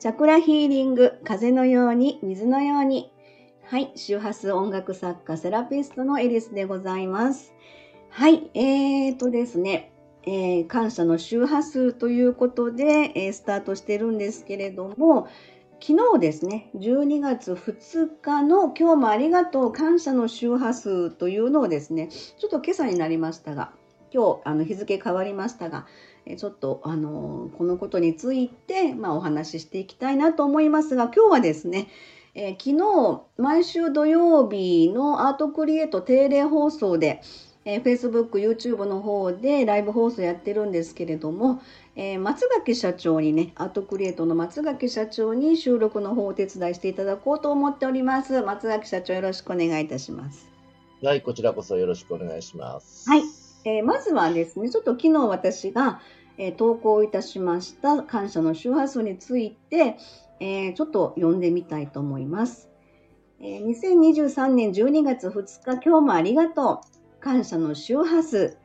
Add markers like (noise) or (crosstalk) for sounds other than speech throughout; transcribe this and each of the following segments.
チャクラヒーリング、風のように、水のように。はい、周波数音楽作家、セラピストのエリスでございます。はい、えーとですね、えー、感謝の周波数ということで、えー、スタートしてるんですけれども、昨日ですね、12月2日の今日もありがとう感謝の周波数というのをですね、ちょっと今朝になりましたが、今日あの日付変わりましたが、ちょっとあのこのことについて、まあ、お話ししていきたいなと思いますが、今日はですね、えー、昨日毎週土曜日のアートクリエイト定例放送で、えー、Facebook、YouTube の方でライブ放送やってるんですけれども、えー、松垣社長にね、アートクリエイトの松垣社長に収録の方をお手伝いしていただこうと思っております。松垣社長よろしくお願いいたします。はい、こちらこそよろしくお願いします。はい。えー、まずはですね、ちょっと昨日私が、えー、投稿いたしました感謝の周波数について、えー、ちょっと読んでみたいと思います。え2023年12月2日、今日もありがとう。感謝の周波数。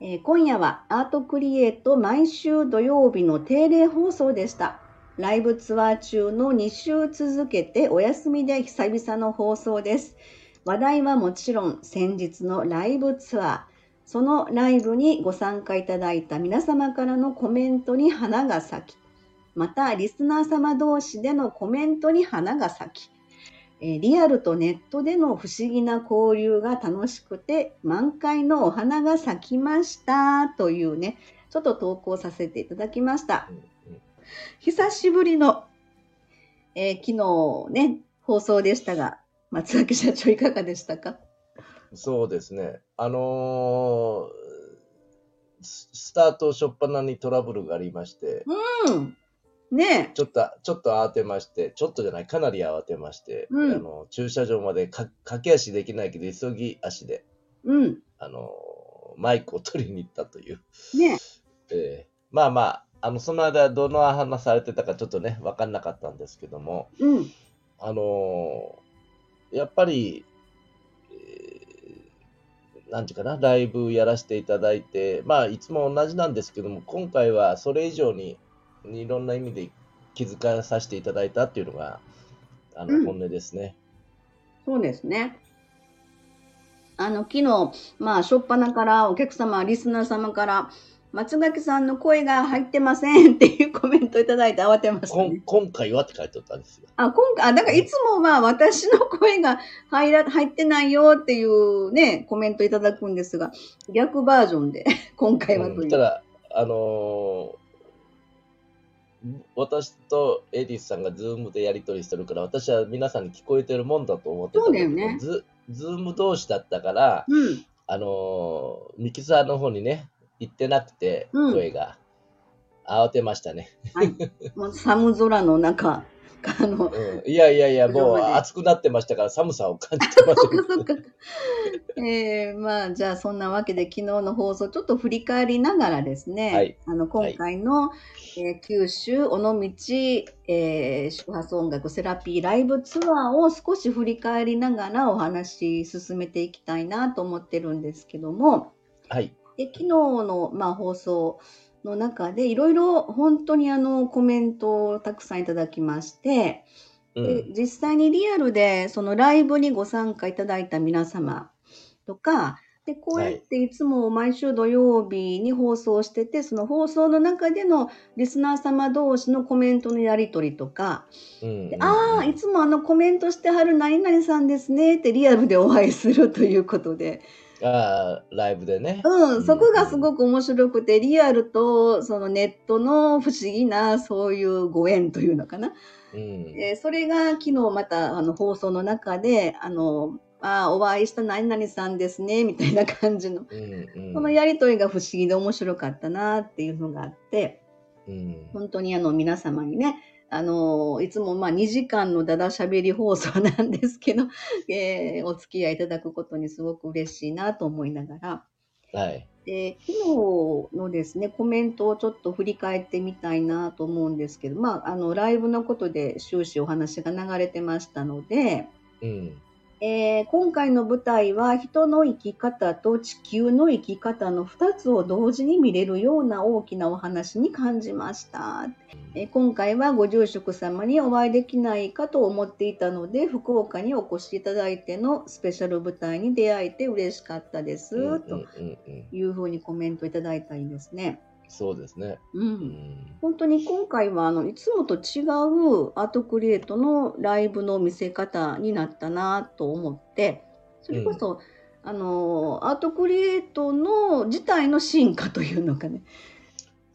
え、今夜はアートクリエイト毎週土曜日の定例放送でした。ライブツアー中の2週続けてお休みで久々の放送です。話題はもちろん先日のライブツアー、そのライブにご参加いただいた皆様からのコメントに花が咲き、またリスナー様同士でのコメントに花が咲き、リアルとネットでの不思議な交流が楽しくて満開のお花が咲きましたというね、ちょっと投稿させていただきました。久しぶりの、えー、昨日ね、放送でしたが、松崎社長いかがでしたか？そうですね。あのー、スタート初っ端にトラブルがありまして、うん。ねちょっと、ちょっと慌てまして、ちょっとじゃない、かなり慌てまして、うん、あの駐車場までか駆け足できないけど、急ぎ足で、うん。あのマイクを取りに行ったという。ねえー、まあまあ、あの、その間、どの話されてたかちょっとね、分かんなかったんですけども、うん。あのやっぱり、なんていうかな、ライブやらせていただいて、まあ、いつも同じなんですけども、今回はそれ以上にいろんな意味で気づかさせていただいたっていうのが、あの、本音ですね。そうですね。あの、昨日、まあ、しょっぱなからお客様、リスナー様から、松垣さんの声が入ってませんっていうコメントいただいて慌てました、ね、今回はって書いてたんですよ。あ、今回、あ、だからいつもまあ私の声が入ら、入ってないよっていうね、コメントいただくんですが、逆バージョンで (laughs) 今回はという。うん、ただ、あのー、私とエディスさんがズームでやり取りしてるから、私は皆さんに聞こえてるもんだと思ってたそうだよね。ズズーム同士だったから、うん、あのー、ミキサーの方にね、行ってなくて、声が。慌てましたね。はい。もう寒空の中、あの、うん、いやいやいや、もう暑くなってましたから寒さを感じてます。えー、まあ、じゃあそんなわけで昨日の放送ちょっと振り返りながらですね、はい、あの今回の、はい、えー、九州尾道、えー、周波数音楽セラピーライブツアーを少し振り返りながらお話進めていきたいなと思ってるんですけども、はい。で昨日の、まあ、放送の中でいろいろ本当にあのコメントをたくさんいただきまして、うん、で実際にリアルでそのライブにご参加いただいた皆様とかでこうやっていつも毎週土曜日に放送してて、はい、その放送の中でのリスナー様同士のコメントのやり取りとか、うんうんうん、ああいつもあのコメントしてはる何々さんですねってリアルでお会いするということで。ライブでね。うん、そこがすごく面白くて、リアルとそのネットの不思議なそういうご縁というのかな。うん、えー、それが昨日またあの放送の中で、あの、あお会いした何々さんですね、みたいな感じの、うんうん、そのやりとりが不思議で面白かったなっていうのがあって、うん、本当にあの皆様にね、あの、いつもまあ2時間のだだしゃべり放送なんですけど、(laughs) えー、お付き合いいただくことにすごく嬉しいなと思いながら、はい。で、昨日のですね、コメントをちょっと振り返ってみたいなと思うんですけど、まあ、あの、ライブのことで終始お話が流れてましたので、うん。えー今回の舞台は人の生き方と地球の生き方の2つを同時に見れるような大きなお話に感じました。えー今回はご住職様にお会いできないかと思っていたので、福岡にお越しいただいてのスペシャル舞台に出会えて嬉しかったです。というふうにコメントいただいたりですね。そうですね。う。うんん本当に今回はあのいつもと違うアートクリエイトのライブの見せ方になったなと思ってそれこそ、あのアートクリエイトの自体の進化というのかね、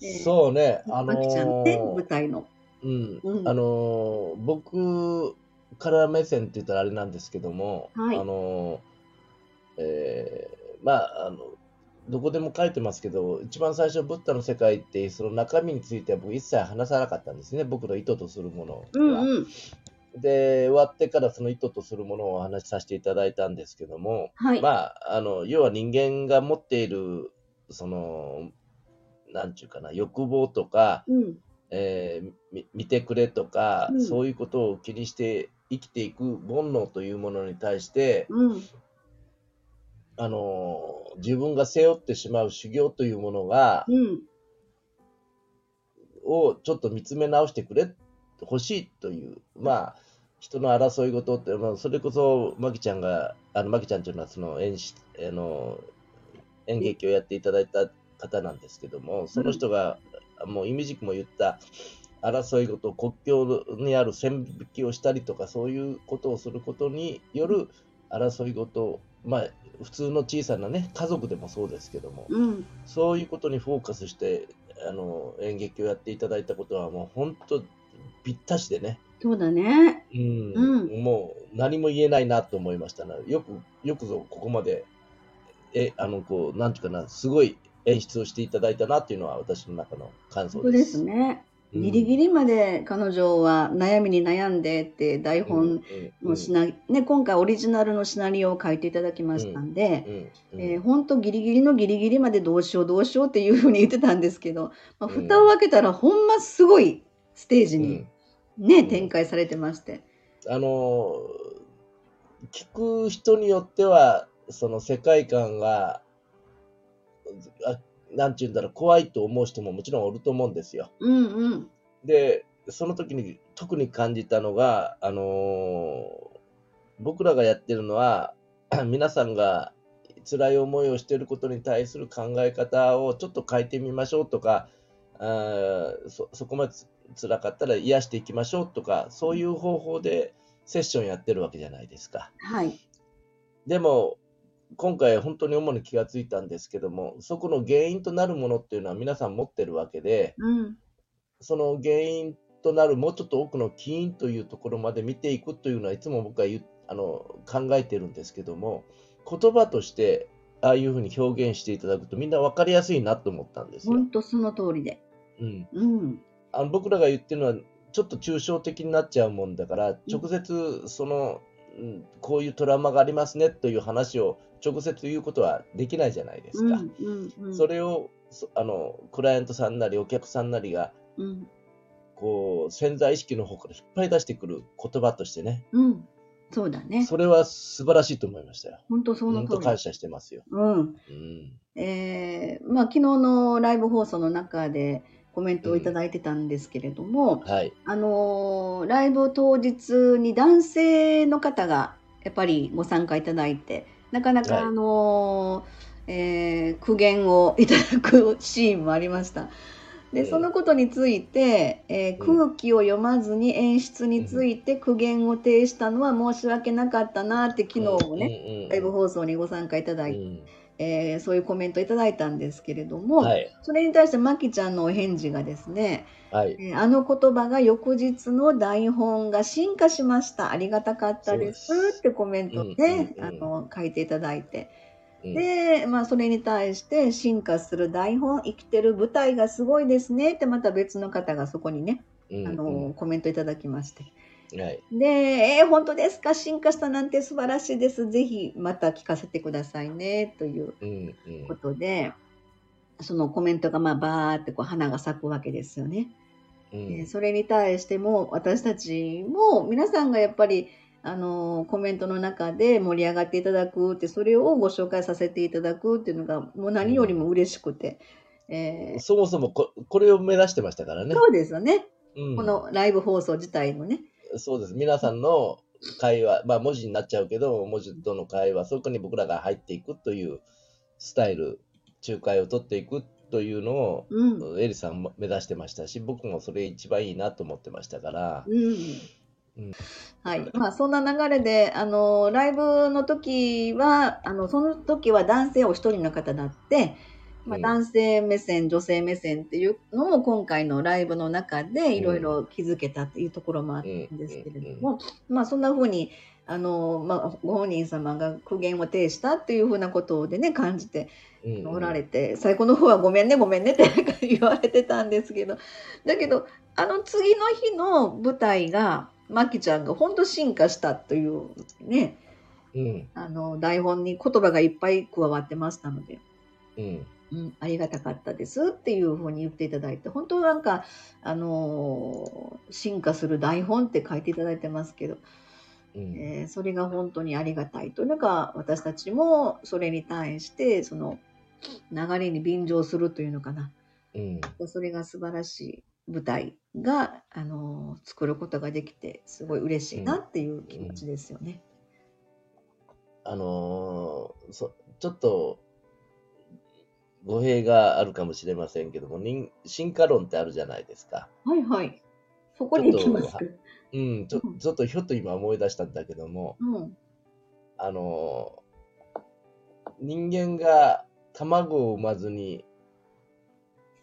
えーそうね、あのマキちゃんね舞ー台の。うんうんあのー僕から目線って言ったらあれなんですけども、はいあのーえーまああのどこでも書いてますけど一番最初ブッダの世界ってその中身については僕一切話さなかったんですね。僕の意図とするものは。うんうん。で終わってからその意図とするものをお話しさせていただいたんですけども、はい、まああの要は人間が持っているそのなんちゅうかな欲望とか、うん。えーみ見てくれとか、うん。そういうことを気にして生きていく煩悩というものに対して、うんあのー自分が背負ってしまう修行というものが、うん。をちょっと見つめ直してくれ欲しいというまあ人の争い事って、まあ、それこそマキちゃんがあのマキちゃんというのはその演出あの演劇をやっていただいた方なんですけどもその人が、もうイミジクも言った争い事国境にある線引きをしたりとかそういうことをすることによる争い事まあ普通の小さなね家族でもそうですけども、うんそういうことにフォーカスしてあの演劇をやっていただいたことはもう本当ぴったしでね、そうだね。うんうんもう何も言えないなと思いましたね。よくよくぞここまでえあのこうなんていうかなすごい演出をしていただいたなっていうのは私の中の感想で。本当ですすね。うん。ギリギリまで彼女は悩みに悩んでって台本のシナ、ね、今回オリジナルのシナリオを書いていただきましたんで、えー、本当ギリギリのギリギリまでどうしようどうしようっていうふうに言ってたんですけど、まあ、うん。蓋を開けたらほんますごいステージにうん。ね、ん。展開されてまして。あの聞く人によってはその世界観があなんて言うんだろう怖いと思う人ももちろんおると思うんですよ。うんうん。でその時に特に感じたのが、あのー僕らがやってるのは (clears throat) 皆さんが辛い思いをしていることに対する考え方をちょっと変えてみましょうとかあーそそこまでつ辛かったら癒していきましょうとかそういう方法でセッションやってるわけじゃないですか。はい。でも今回本当に主に気がついたんですけどもそこの原因となるものっていうのは皆さん持ってるわけでうん。その原因となるもうちょっと奥の起因というところまで見ていくというのはいつも僕はあの考えてるんですけども言葉としてああいうふうに表現していただくとみんな分かりやすいなと思ったんですよ。本当その通りで。うん、うん。あの僕らが言ってるのはちょっと抽象的になっちゃうもんだから直接その、うん、こういうトラウマがありますねという話を直接言うことはできないじゃないですか。うんうんうん。それをそあのクライアントさんなりお客さんなりがうん。こう潜在意識の方から引っ張り出してくる言葉としてねうん。そうだね。それは素晴らしいと思いましたよ。本当その通り。本当感謝してますよ。うん。うん、えーまあ、昨日のライブ放送の中でコメントをいただいてたんですけれども、はい。あのーライブ当日に男性の方がやっぱりご参加いただいてなかなか、はい。あのーえー苦言をいただくシーンもありました。でええそのことについて、えーうん。空気を読まずに演出について苦言を呈したのは申し訳なかったなって昨日もね、ねライブ放送にご参加いただいて、うんえーそういうコメントいただいたんですけれども、はい。それに対してまきちゃんのお返事がですね、はい。えーあの言葉が翌日の台本が進化しました。ありがたかったですってコメントで、うんうんうんあの書いていただいて。うんで、まあそれに対して進化する台本、生きてる舞台がすごいですねってまた別の方がそこにね、うんあのコメントいただきまして。うんはい。で、えー本当ですか？進化したなんて素晴らしいです。ぜひまた聞かせてくださいねといううんうんことで、そのコメントがまあバーってこう花が咲くわけですよね。うんえーそれに対しても私たちも皆さんがやっぱりあの、コメントの中で盛り上がっていただくって、それをご紹介させていただくっていうのが、もう何よりも嬉しくて、えーそもそもここれを目指してましたからね。そうですよね。うんこのライブ放送自体のね。そうです。皆さんの会話、まあ文字になっちゃうけど、文字との会話、そこに僕らが入っていくというスタイル、仲介を取っていくというのを、うん。エリさんも目指してましたし、僕もそれ一番いいなと思ってましたから、うんうんはい。まあ、そんな流れで、あの、ライブの時は、あの、その時は男性お一人の方だって、まあ、うん。男性目線、女性目線っていうのも今回のライブの中でいろいろ気づけたっていうところもあったんですけれども、まあ、そんな風に、あの、まあ、ご本人様が苦言を呈したっていうふうなことでね、感じてうんおられて、最後の方はごめんね、ごめんねって言われてたんですけど、(laughs) だけど、あの次の日の舞台が、まきちゃんが本当進化したというね、うん、あの、台本に言葉がいっぱい加わってましたので、うん、うん、ありがたかったですっていうふうに言っていただいて、本当なんか、あのー進化する台本って書いていただいてますけど、うん、えーそれが本当にありがたいというのが、私たちもそれに対して、その流れに便乗するというのかな。うん、それが素晴らしい舞台が、あのー作ることができて、すごい嬉しいなっていう気持ちですよね。あのーそちょっと語弊があるかもしれませんけども、人進化論ってあるじゃないですか。はいはい。そこに行きますか。うん、ちょうんちょっとひょっと今思い出したんだけども、うん。あのー人間が卵を産まずに、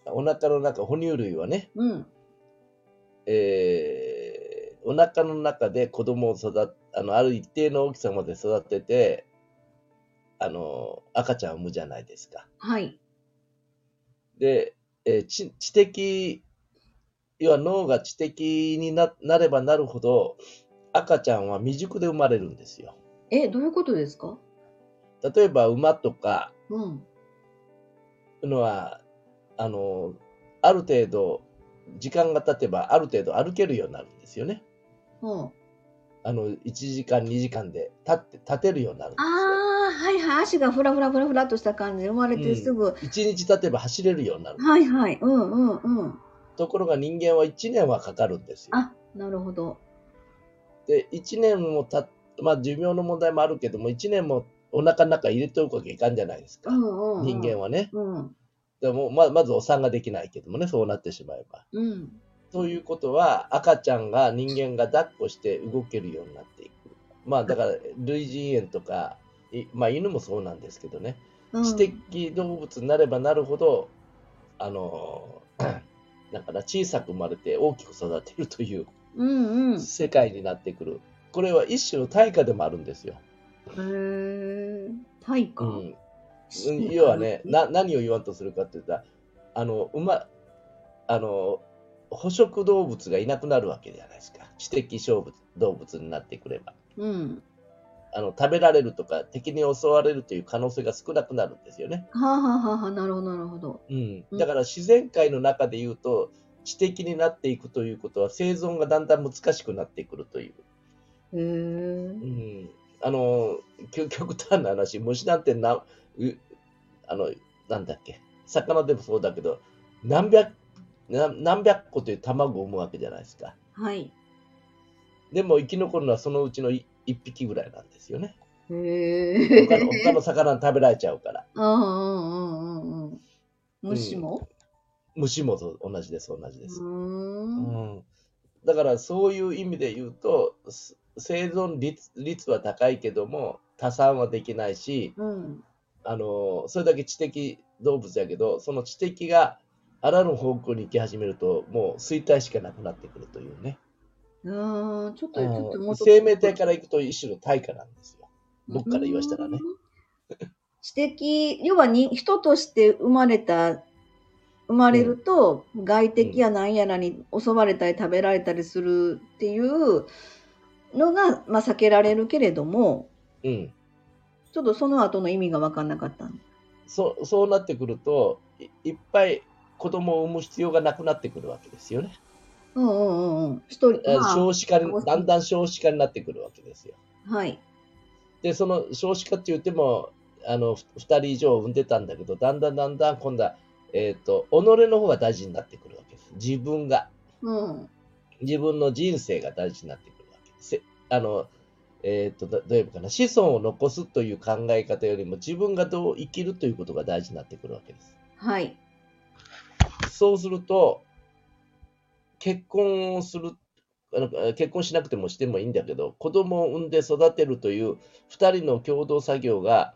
お腹の中、哺乳類はね、うん。えーお腹の中で子供を育っあの、ある一定の大きさまで育てて、あのー赤ちゃんを産むじゃないですか。はい。で、えー知知的、要は脳が知的にななればなるほど、赤ちゃんは未熟で生まれるんですよ。え、どういうことですか？例えば馬とかうん。のは、あの、ある程度、時間が経てばある程度歩けるようになるんですよね。うん。あの、1時間、2時間で立って、立てるようになるんですよ。はいはい。足がふらふらふらふらっとした感じで生まれてすぐ。1日経てば走れるようになる。はいはい。うんうんうん。ところが人間は1年はかかるんですよ。あ、なるほど。で、1年もたっまあ寿命の問題もあるけども、1年もお腹の中入れておくわけいかんじゃないですか。うんうん、うん。人間はね。うん。でもままずお産ができないけどもね、そうなってしまえば。うん。ということは、赤ちゃんが人間が抱っこして動けるようになっていく。まあだから、類人猿とか、いまあ犬もそうなんですけどね、うん。知的動物になればなるほど、あの、(clears throat) だから小さく生まれて大きく育てるといううんうん。へ世界になってくる。これは一種の対価でもあるんですよ。え。対価、うん、要はね、な何を言わんとするかって言ったら、あの、馬、あの、捕食動物がいなくなるわけじゃないですか。知的小物動物になってくれば。うん。あの、食べられるとか、敵に襲われるという可能性が少なくなるんですよね。はあ、はあはあはあ、なるほど、なるほど。うん。うんだから自然界の中で言うと、知的になっていくということは、生存がだんだん難しくなってくるという。へえう。ん。あの、極極端な話、虫なんてな、うあの、なんだっけ、魚でもそうだけど、何百、な何百個という卵を産むわけじゃないですか。はい。でも生き残るのはそのうちのい一匹ぐらいなんですよね。へえ。他の他の魚に食べられちゃうから。うんうんうんうんうん。虫も、虫もそう同じです、同じです。うんん。だからそういう意味で言うと、す生存率率は高いけども、多産はできないし、うん。あの、それだけ知的動物やけど、その知的があらぬ方向に行き始めると、もう衰退しかなくなってくるというね。うん。ちょっと、ちょっと生命体から行くと一種の対価なんですよ。僕から言わしたらね。うん。知的、要はに人として生まれた、生まれると、外敵や何やらに襲われたり食べられたりするっていうのが、まあ、避けられるけれども、うん。ちょっとその後の意味が分かんなかったの。そそうなってくるとい、いっぱい子供を産む必要がなくなってくるわけですよね。うんうんうんうん。一人、えまあ少子化だんだん少子化になってくるわけですよ。はい。で、その少子化って言っても、あの、ふ2人以上産んでたんだけど、だんだんだんだん今度は、えっ、と、己の方が大事になってくるわけです。自分が、うん。自分の人生が大事になってくるわけです。せあの、えっ、と、どどういうかな、子孫を残すという考え方よりも、自分がどう生きるということが大事になってくるわけです。はい。そうすると、結婚をする、あの結婚しなくてもしてもいいんだけど、子供を産んで育てるという2人の共同作業が、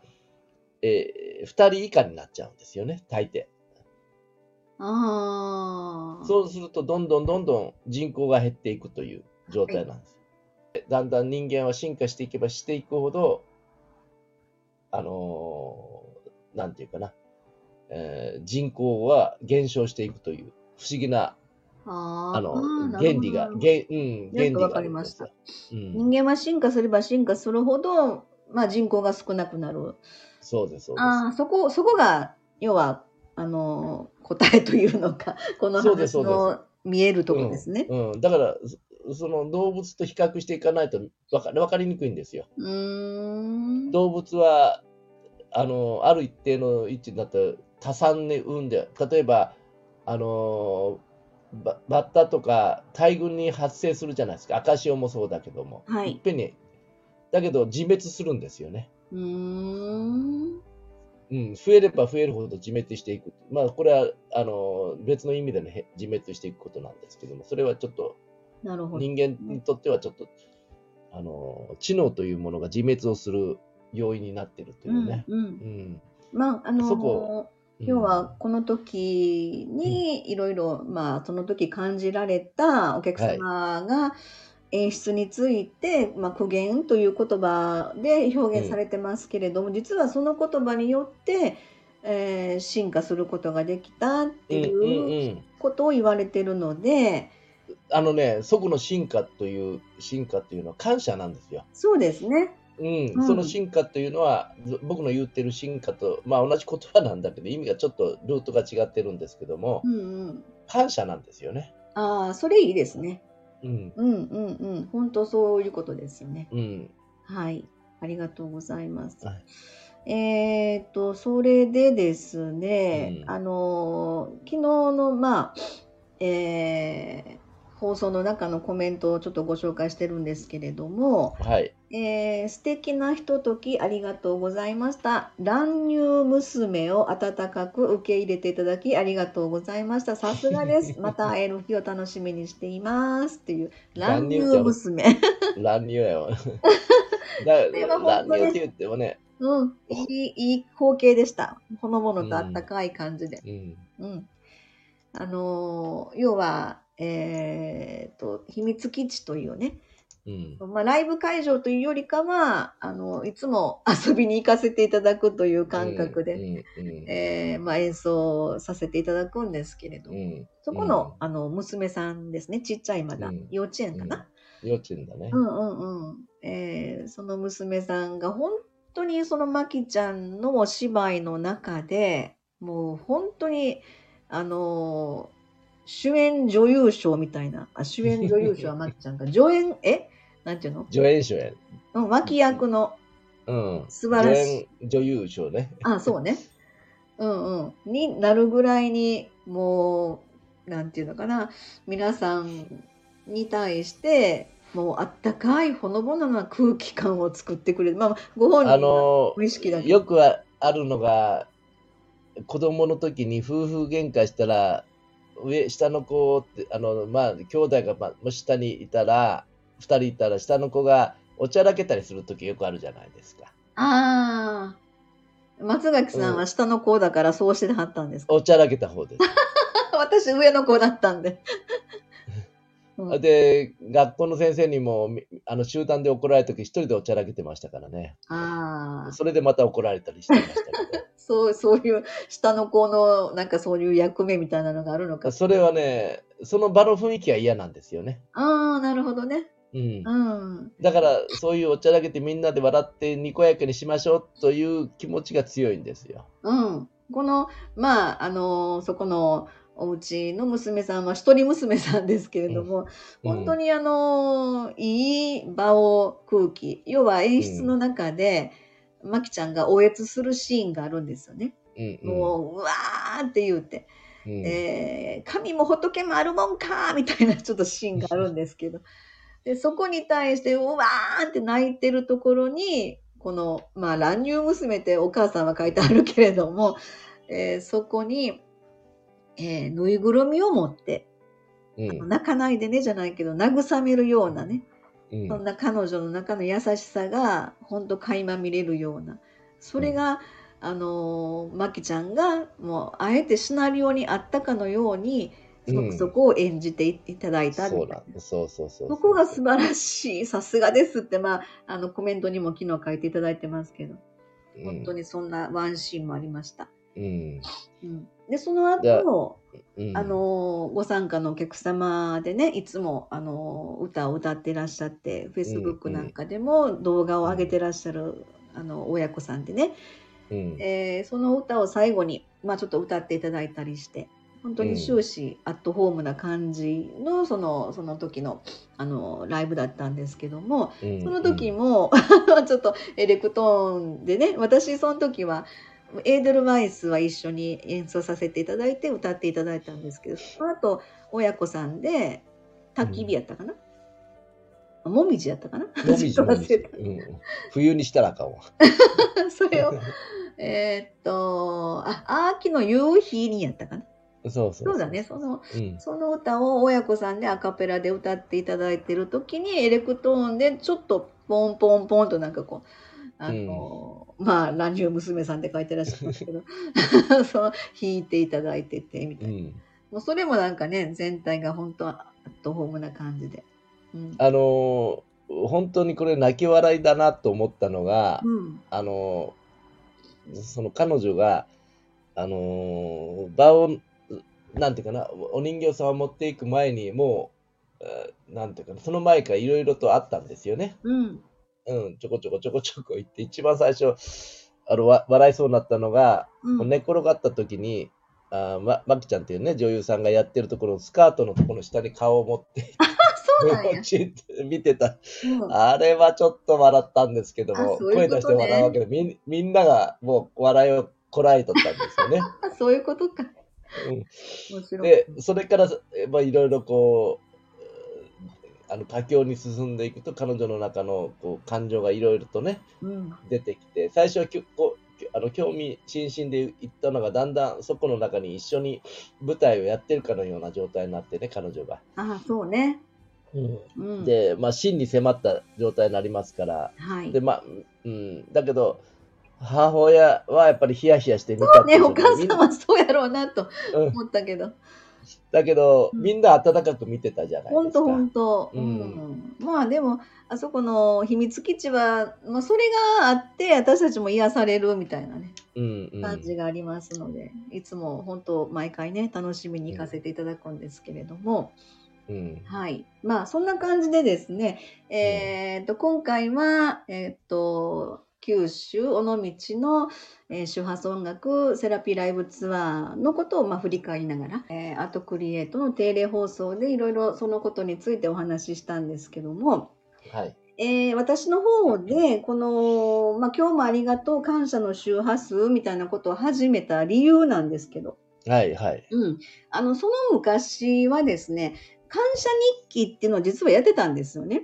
え2人以下になっちゃうんですよね、大抵。ああ。そうすると、どんどんどんどん人口が減っていくという状態なんです。だんだん人間は進化していけばしていくほど、あのーなんていうかな、えー人口は減少していくという不思議な、あの、原理が、原うん、原理がわかりました。うん、人間は進化すれば進化するほど、まあ、人口が少なくなる。そうです、そうです。ああ、そこ、そこが、要は、あの、答えというのか、(laughs) この話の見えるところですね。うん、だから、そその動物と比較していかないとわかわかりにくいんですよ。うーん。動物は、あの、ある一定の位置になったら多産に産んで、例えば、あの、ババッタとか大群に発生するじゃないですか。赤潮もそうだけども。はいいっぺんに。だけど自滅するんですよね。うーん。うん、増えれば増えるほど自滅していく。まあ、これは、あの、別の意味でのへ自滅していくことなんですけども、それはちょっとなるほど。人間にとってはちょっと、あの、知能というものが自滅をする要因になっているというね。うんうんうん。まあ、あのそこうん要はこの時にいろいろ、まあ、その時感じられたお客様が演出について、まあ、苦言という言葉で表現されてますけれども、実はその言葉によって、えー進化することができたっていううんことを言われてるので、あのね、そこの進化という、進化っていうのは感謝なんですよ。そうですね。うん、うん。その進化というのは、ず僕の言ってる進化と、まあ同じ言葉なんだけど、意味がちょっとルートが違ってるんですけどもう、んうん、感謝なんですよね。ああそれいいですね。うん、うんうんうん。本当そういうことですよね。うん、はい、ありがとうございます。はい。えーっと、それでですね、うん。あのー、昨日の、まあ、えー放送の中のコメントをちょっとご紹介してるんですけれども、はい。えー素敵なひとときありがとうございました。乱入娘を温かく受け入れていただきありがとうございました。さすがです。(laughs) また会える日を楽しみにしています。っていう、乱入娘。乱入やよ。れ (laughs) はだ本当に乱入って言ってもね、うん、いい、いい光景でした。ほのぼのとあったかい感じで。うん、うん。あのー要は、えーと、秘密基地というね、うん、まあ、ライブ会場というよりかは、あの、いつも遊びに行かせていただくという感覚で、うん、うん、えーまあ、演奏させていただくんですけれどそこの、あの、娘さんですね、ちっちゃいまだ、うん幼稚園かな？幼稚園だねう。んうんうん。えーその娘さんが本当にそのまきちゃんのお芝居の中でもう本当にあのー主演女優賞みたいな。あ主演女優賞は (laughs) まきちゃんか。助演え？なんていうの？助演賞や。うん脇役の。うん。素晴らしい。女優賞ね。あそうね。うんうん。になるぐらいにもうなんていうのかな。皆さんに対してもうあったかいほのぼのな空気感を作ってくれる。まあご本人の無意識だけど。よくはあるのが、子供の時に夫婦喧嘩したら、上、下の子って、あの、まあ、兄弟が、まあ、下にいたら、二人いたら、下の子がおちゃらけたりする時よくあるじゃないですか。ああ松垣さんは下の子だからそうしてはったんですか、おちゃらけた方です。(laughs) 私上の子だったんで (laughs) うんで、学校の先生にも、みあの、集団で怒られた時、一人でおちゃらけてましたからね。ああそれでまた怒られたりしてましたけそう (laughs) そういう下の子のなんかそういう役目みたいなのがあるのかど、それはね、その場の雰囲気が嫌なんですよね。ああなるほどねうん。うんだから、そういうおちゃらけてみんなで笑ってにこやかにしましょうという気持ちが強いんですよ。うんこのまああのそこのお家の娘さんは一人娘さんですけれども、うん本当にあの、いい場を空気、要は演出の中で、まきちゃんがおえつするシーンがあるんですよね。うんうん。もう、うわーって言うて、うん。えー神も仏もあるもんかみたいなちょっとシーンがあるんですけど、で、そこに対して、うわーって泣いてるところに、この、まあ、乱入娘ってお母さんは書いてあるけれども、えーそこに、えーぬいぐるみを持って、うん。泣かないでねじゃないけど、慰めるようなね、うん。そんな彼女の中の優しさが、ほんと垣間見れるような、それが、あのー、まきちゃんが、もう、あえてシナリオにあったかのように、そうん。そこを演じていただいたみそうたいな。なん。そうそうそうそこが素晴らしい、さすがですって、まあ、あの、コメントにも昨日書いていただいてますけど、本当にそんなワンシーンもありました。うん。うん、で、その後、うん。あの、ご参加のお客様でね、いつも、あの、歌を歌ってらっしゃって、Facebook なんかでも動画を上げてらっしゃる、あの、親子さんでね、うん。えーその歌を最後に、まあちょっと歌っていただいたりして、本当に終始アットホームな感じの、その、その時の、あの、ライブだったんですけども、うん。その時も、(laughs) ちょっとエレクトーンでね、私その時は、エーデルワイスは一緒に演奏させていただいて歌っていただいたんですけど、その後、親子さんで、焚き火やったかな、もみじやったかな？もみじうん。冬にしたらあかんわ。(laughs) それを、えーっと、あ、秋の夕日にやったかな？そうそう。そうだね、その、うん。その歌を親子さんでアカペラで歌っていただいてる時にエレクトーンでちょっとポンポンポンとなんかこうあの、まあ乱入娘さんって書いてらっしゃいますけど (laughs) そう弾いていただいててみたいな、うん。もうそれもなんかね全体が本当アットホームな感じで、うん。あのー本当にこれ泣き笑いだなと思ったのが、うん。あのーその彼女が、あのー場を、なんていうかな、お人形さんを持っていく前に、もう、えーなんていうかな、その前からいろいろとあったんですよね。うんうん、ちょこちょこちょこちょこ言って、一番最初、あの、わ笑いそうになったのが、うん。寝転がった時に、あーま、まきちゃんっていうね、女優さんがやってるところ、スカートのところの下に顔を持って、(laughs) そうなんや、見てた。うん。あれはちょっと笑ったんですけども、ういうね。声出して笑うわけで、みんみんながもう笑いをこらえとったんですよね。(laughs) あそういうことか。うん。で、それから、えまあ、いろいろこう、あの佳境に進んでいくと、彼女の中のこう感情がいろいろとね、うん。出てきて、最初はきょこうあの興味津々で行ったのが、だんだんそこの中に一緒に舞台をやってるかのような状態になってね、彼女が。あそうね、うん、で、まあ、真に迫った状態になりますから、はい。で、まあ、うん、だけど、母親はやっぱりヒヤヒヤして見たそうね、お母さんはそうやろうなとうん。思ったけど、だけど、うん。みんな温かく見てたじゃないですか。本当本当、ううん。ん、まあでもあそこの秘密基地は、まあ、それがあって私たちも癒されるみたいなねうんうん。感じがありますので、いつも本当毎回ね楽しみに行かせていただくんですけれども、うん。はい。まあそんな感じでですねえーっと今回はえーっと九州尾道の、えー周波数音楽セラピーライブツアーのことをまあ振り返りながら、えーアートクリエイトの定例放送でいろいろそのことについてお話ししたんですけども、はい。えー私の方でこの、まあ、今日もありがとう感謝の周波数みたいなことを始めた理由なんですけど、はいはい。うん、あのその昔はですね感謝日記っていうのを実はやってたんですよね。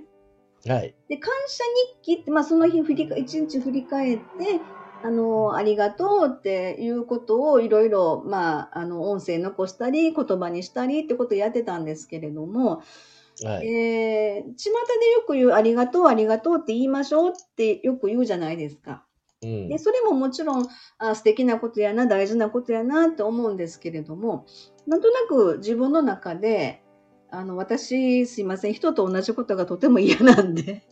はい。で感謝日記って、まあ、その日振りか一日振り返ってあのありがとうっていうことをいろいろ、まあ、あの音声残したり言葉にしたりってことをやってたんですけれども、はい。えー、巷でよく言うありがとうありがとうって言いましょうってよく言うじゃないですか。うんでそれももちろんあ素敵なことやな大事なことやなって思うんですけれどもなんとなく自分の中であの私すいません人と同じことがとても嫌なんで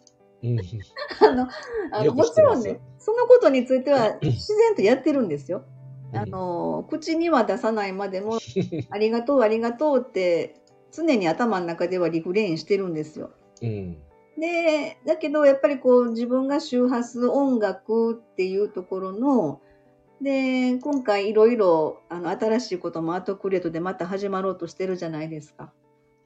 うん (laughs) あのあのもちろんねそのことについては自然とやってるんですよ。あの口には出さないまでも (laughs) ありがとうありがとうって常に頭の中ではリフレインしてるんですよ。うん。で、だけどやっぱりこう自分が周波数音楽っていうところの、で、今回いろいろ、あの、新しいこともアートクリエイトでまた始まろうとしてるじゃないですか。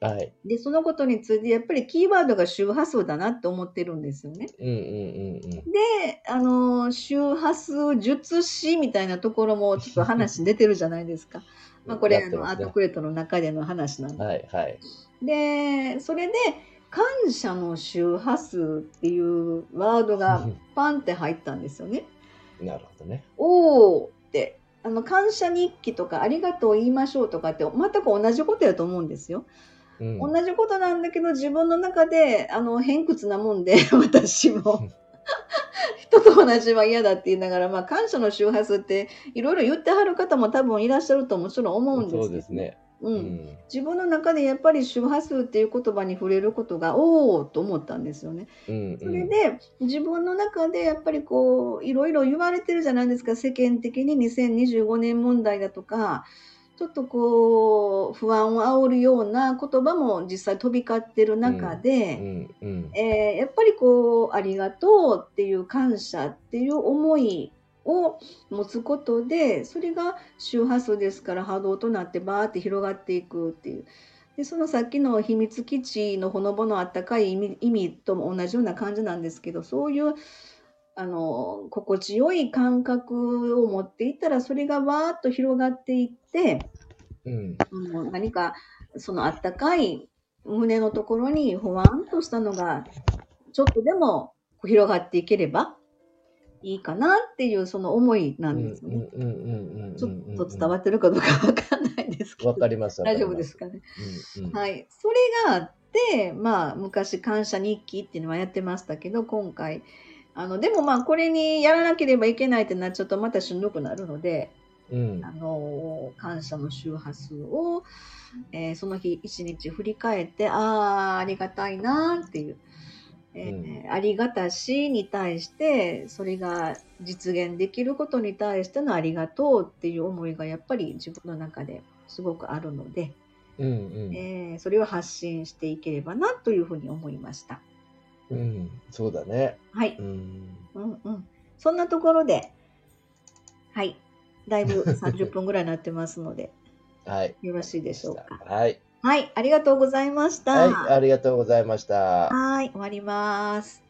はい。で、そのことについて、やっぱりキーワードが周波数だなって思ってるんですよね。うんうんうんうん。で、あの、周波数術師みたいなところもちょっと話出てるじゃないですか。(laughs) まあ、これ、あの、アートクリエイトの中での話なんで。はいはい。で、それで、感謝の周波数っていうワードがパンって入ったんですよね。(laughs) なるほどね。おーって、あの、感謝日記とかありがとう言いましょうとかって全く同じことやと思うんですよ。うん。同じことなんだけど自分の中で、あの、偏屈なもんで、(laughs) 私も。(laughs) 人と同じは嫌だって言いながら、まあ、感謝の周波数っていろいろ言ってはる方も多分いらっしゃるともちろん思うんですけど、そうですね。う、うんん。自分の中でやっぱり周波数っていう言葉に触れることがおおと思ったんですよね。うんそれで自分の中でやっぱりこういろいろ言われてるじゃないですか世間的に2025年問題だとかちょっとこう不安を煽るような言葉も実際飛び交ってる中うで、んうん。えーやっぱりこうありがとうっていう感謝っていう思いを持つことでそれが周波数ですから波動となってバーって広がっていくっていう。でそのさっきの秘密基地のほのぼのあったかい意味とも同じような感じなんですけどそういうあの心地よい感覚を持っていったらそれがわーっと広がっていってうん。あの何かそのあったかい胸のところにほわんとしたのがちょっとでも広がっていければいいかなっていうその思いなんですよね。うんうんうんうん。ちょっと伝わってるかどうかわかんないですけど。わかります。大丈夫ですかね？うんうん。はい。それがあって、まあ、昔感謝日記っていうのはやってましたけど、今回、あの、でもまあ、これにやらなければいけないってなっちゃうとまたしんどくなるので、うんあの、感謝の周波数を、えーその日一日振り返って、ああ、ありがたいなっていう、えーありがたしに対して、それが実現できることに対してのありがとうっていう思いがやっぱり自分の中ですごくあるので、うんうん。えーそれを発信していければなというふうに思いました。うん。そうだね。はい。うん。うんうん。そんなところで、はい。だいぶ30分ぐらいになってますので、(laughs) はい。よろしいでしょうか。はい。はい。ありがとうございました。はい。ありがとうございました。はい。終わります。